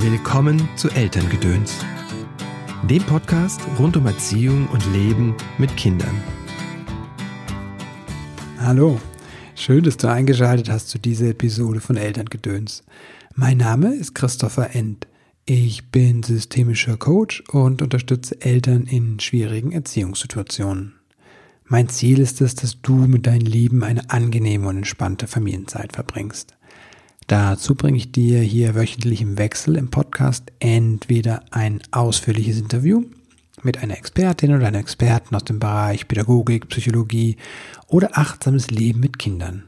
Willkommen zu Elterngedöns, dem Podcast rund um Erziehung und Leben mit Kindern. Hallo, schön, dass du eingeschaltet hast zu dieser Episode von Elterngedöns. Mein Name ist Christopher End. Ich bin systemischer Coach und unterstütze Eltern in schwierigen Erziehungssituationen. Mein Ziel ist es, dass du mit deinen Lieben eine angenehme und entspannte Familienzeit verbringst. Dazu bringe ich dir hier wöchentlich im Wechsel im Podcast entweder ein ausführliches Interview mit einer Expertin oder einem Experten aus dem Bereich Pädagogik, Psychologie oder achtsames Leben mit Kindern.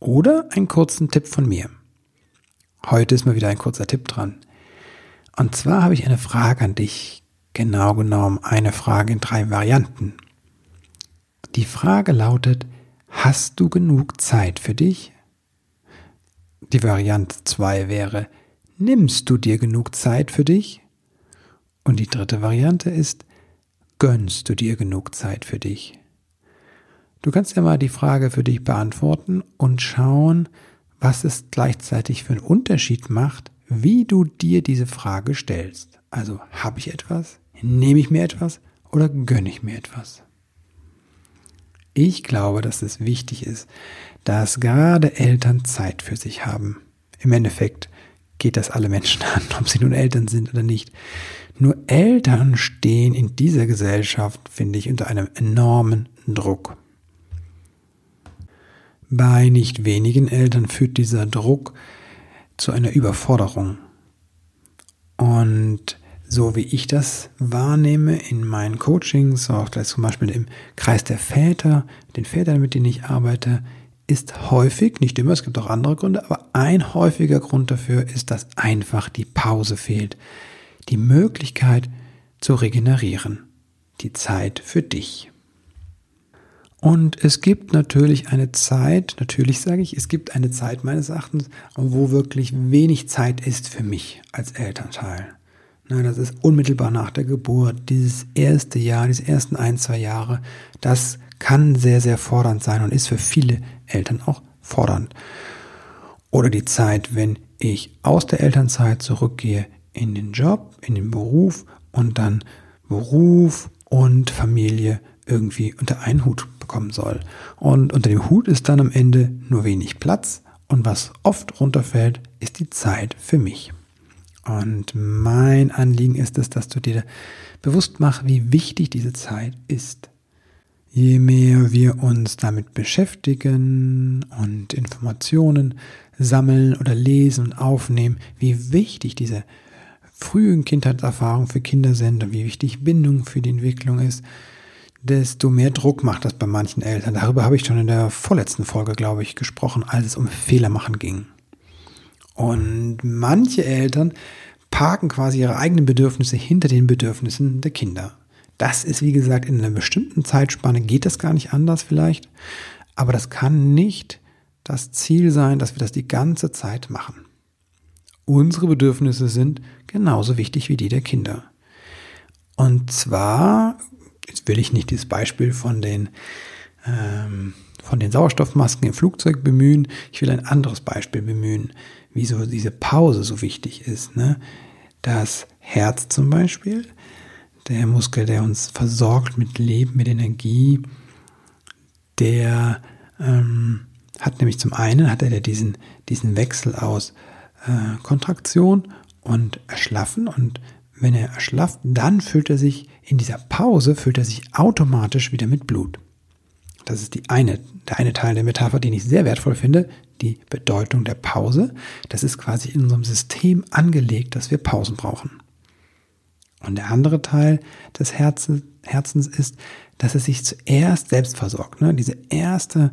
Oder einen kurzen Tipp von mir. Heute ist mal wieder ein kurzer Tipp dran. Und zwar habe ich eine Frage an dich. Genau genommen eine Frage in drei Varianten. Die Frage lautet, hast du genug Zeit für dich? Die Variante 2 wäre, nimmst du dir genug Zeit für dich? Und die dritte Variante ist, gönnst du dir genug Zeit für dich? Du kannst ja mal die Frage für dich beantworten und schauen, was es gleichzeitig für einen Unterschied macht, wie du dir diese Frage stellst. Also habe ich etwas? Nehme ich mir etwas? Oder gönne ich mir etwas? Ich glaube, dass es wichtig ist, dass gerade Eltern Zeit für sich haben. Im Endeffekt geht das alle Menschen an, ob sie nun Eltern sind oder nicht. Nur Eltern stehen in dieser Gesellschaft, finde ich, unter einem enormen Druck. Bei nicht wenigen Eltern führt dieser Druck zu einer Überforderung. So wie ich das wahrnehme in meinen Coachings, auch zum Beispiel im Kreis der Väter, den Vätern, mit denen ich arbeite, ist häufig, nicht immer, es gibt auch andere Gründe, aber ein häufiger Grund dafür ist, dass einfach die Pause fehlt. Die Möglichkeit zu regenerieren. Die Zeit für dich. Und es gibt natürlich eine Zeit, natürlich sage ich, es gibt eine Zeit meines Erachtens, wo wirklich wenig Zeit ist für mich als Elternteil. Na, das ist unmittelbar nach der Geburt, dieses erste Jahr, diese ersten ein, zwei Jahre, das kann sehr, sehr fordernd sein und ist für viele Eltern auch fordernd. Oder die Zeit, wenn ich aus der Elternzeit zurückgehe in den Job, in den Beruf und dann Beruf und Familie irgendwie unter einen Hut bekommen soll. Und unter dem Hut ist dann am Ende nur wenig Platz und was oft runterfällt, ist die Zeit für mich. Und mein Anliegen ist es, dass du dir bewusst machst, wie wichtig diese Zeit ist. Je mehr wir uns damit beschäftigen und Informationen sammeln oder lesen und aufnehmen, wie wichtig diese frühen Kindheitserfahrungen für Kinder sind und wie wichtig Bindung für die Entwicklung ist, desto mehr Druck macht das bei manchen Eltern. Darüber habe ich schon in der vorletzten Folge, glaube ich, gesprochen, als es um Fehlermachen ging. Und manche Eltern parken quasi ihre eigenen Bedürfnisse hinter den Bedürfnissen der Kinder. Das ist, wie gesagt, in einer bestimmten Zeitspanne geht das gar nicht anders vielleicht. Aber das kann nicht das Ziel sein, dass wir das die ganze Zeit machen. Unsere Bedürfnisse sind genauso wichtig wie die der Kinder. Und zwar, jetzt will ich nicht dieses Beispiel von den, ähm, von den Sauerstoffmasken im Flugzeug bemühen, ich will ein anderes Beispiel bemühen, wieso diese Pause so wichtig ist. Ne? Das Herz zum Beispiel der Muskel, der uns versorgt mit Leben, mit Energie, der ähm, hat nämlich zum einen hat er diesen, diesen Wechsel aus äh, Kontraktion und Erschlaffen und wenn er erschlafft, dann füllt er sich in dieser Pause füllt er sich automatisch wieder mit Blut. Das ist die eine, der eine Teil der Metapher, den ich sehr wertvoll finde, die Bedeutung der Pause. Das ist quasi in unserem System angelegt, dass wir Pausen brauchen. Und der andere Teil des Herzens, ist, dass es sich zuerst selbst versorgt. Ne? Diese erste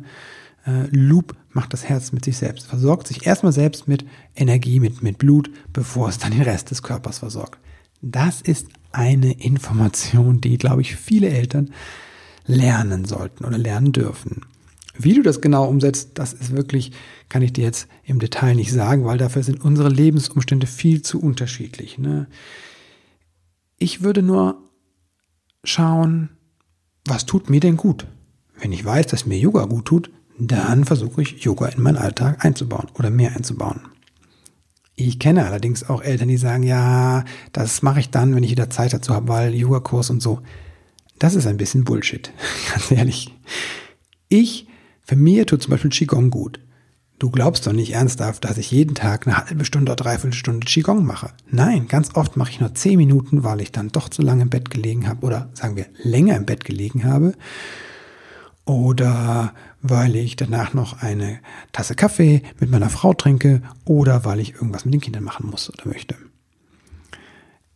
äh, Loop macht das Herz mit sich selbst, versorgt sich erstmal selbst mit Energie, mit, mit Blut, bevor es dann den Rest des Körpers versorgt. Das ist eine Information, die, glaube ich, viele Eltern lernen sollten oder lernen dürfen. Wie du das genau umsetzt, das ist wirklich, kann ich dir jetzt im Detail nicht sagen, weil dafür sind unsere Lebensumstände viel zu unterschiedlich. Ne? Ich würde nur schauen, was tut mir denn gut? Wenn ich weiß, dass mir Yoga gut tut, dann versuche ich Yoga in meinen Alltag einzubauen oder mehr einzubauen. Ich kenne allerdings auch Eltern, die sagen, ja, das mache ich dann, wenn ich wieder Zeit dazu habe, weil Yoga-Kurs und so. Das ist ein bisschen Bullshit, ganz ehrlich. Ich, für mir tut zum Beispiel Qigong gut. Du glaubst doch nicht ernsthaft, dass ich jeden Tag eine halbe Stunde oder dreiviertel Stunde Qigong mache. Nein, ganz oft mache ich nur zehn Minuten, weil ich dann doch zu lange im Bett gelegen habe oder sagen wir länger im Bett gelegen habe. Oder weil ich danach noch eine Tasse Kaffee mit meiner Frau trinke oder weil ich irgendwas mit den Kindern machen muss oder möchte.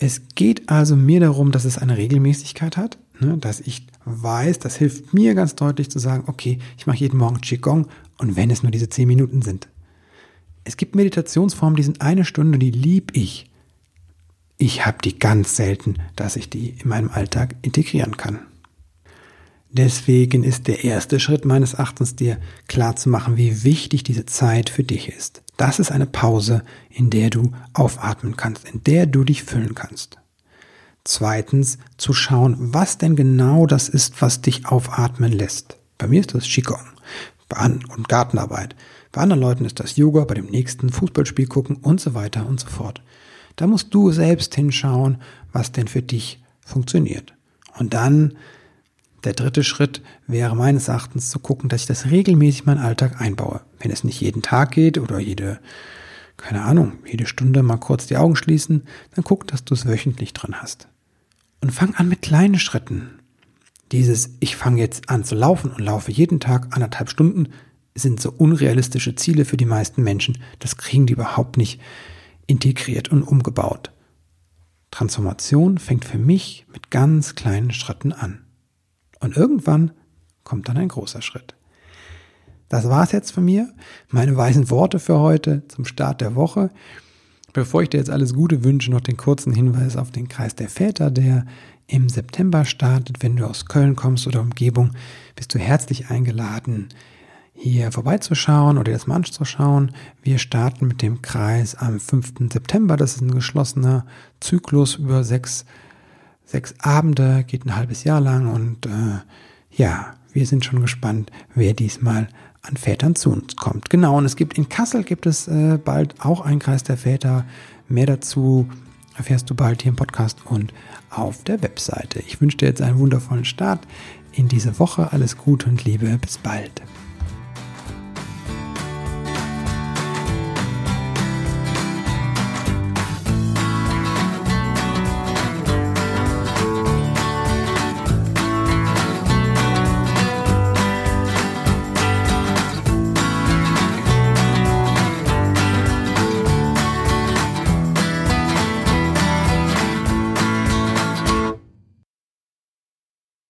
Es geht also mir darum, dass es eine Regelmäßigkeit hat, ne, dass ich weiß, das hilft mir ganz deutlich zu sagen, okay, ich mache jeden Morgen Qigong und wenn es nur diese zehn Minuten sind. Es gibt Meditationsformen, die sind eine Stunde, die lieb ich. Ich habe die ganz selten, dass ich die in meinem Alltag integrieren kann. Deswegen ist der erste Schritt meines Erachtens dir klar zu machen, wie wichtig diese Zeit für dich ist. Das ist eine Pause, in der du aufatmen kannst, in der du dich füllen kannst. Zweitens zu schauen, was denn genau das ist, was dich aufatmen lässt. Bei mir ist das Qigong und Gartenarbeit. Bei anderen Leuten ist das Yoga, bei dem nächsten Fußballspiel gucken und so weiter und so fort. Da musst du selbst hinschauen, was denn für dich funktioniert. Und dann der dritte Schritt wäre meines Erachtens zu gucken, dass ich das regelmäßig in meinen Alltag einbaue. Wenn es nicht jeden Tag geht oder jede, keine Ahnung, jede Stunde mal kurz die Augen schließen, dann guck, dass du es wöchentlich drin hast. Und fang an mit kleinen Schritten. Dieses, ich fange jetzt an zu laufen und laufe jeden Tag anderthalb Stunden, sind so unrealistische Ziele für die meisten Menschen. Das kriegen die überhaupt nicht integriert und umgebaut. Transformation fängt für mich mit ganz kleinen Schritten an. Und irgendwann kommt dann ein großer Schritt. Das war's jetzt von mir. Meine weisen Worte für heute zum Start der Woche. Bevor ich dir jetzt alles Gute wünsche, noch den kurzen Hinweis auf den Kreis der Väter, der im September startet. Wenn du aus Köln kommst oder Umgebung, bist du herzlich eingeladen, hier vorbeizuschauen oder das mal anzuschauen. Wir starten mit dem Kreis am 5. September. Das ist ein geschlossener Zyklus über sechs sechs Abende, geht ein halbes Jahr lang und äh, ja, wir sind schon gespannt, wer diesmal an Vätern zu uns kommt. Genau, und es gibt in Kassel gibt es äh, bald auch einen Kreis der Väter. Mehr dazu erfährst du bald hier im Podcast und auf der Webseite. Ich wünsche dir jetzt einen wundervollen Start in diese Woche. Alles Gute und Liebe. Bis bald.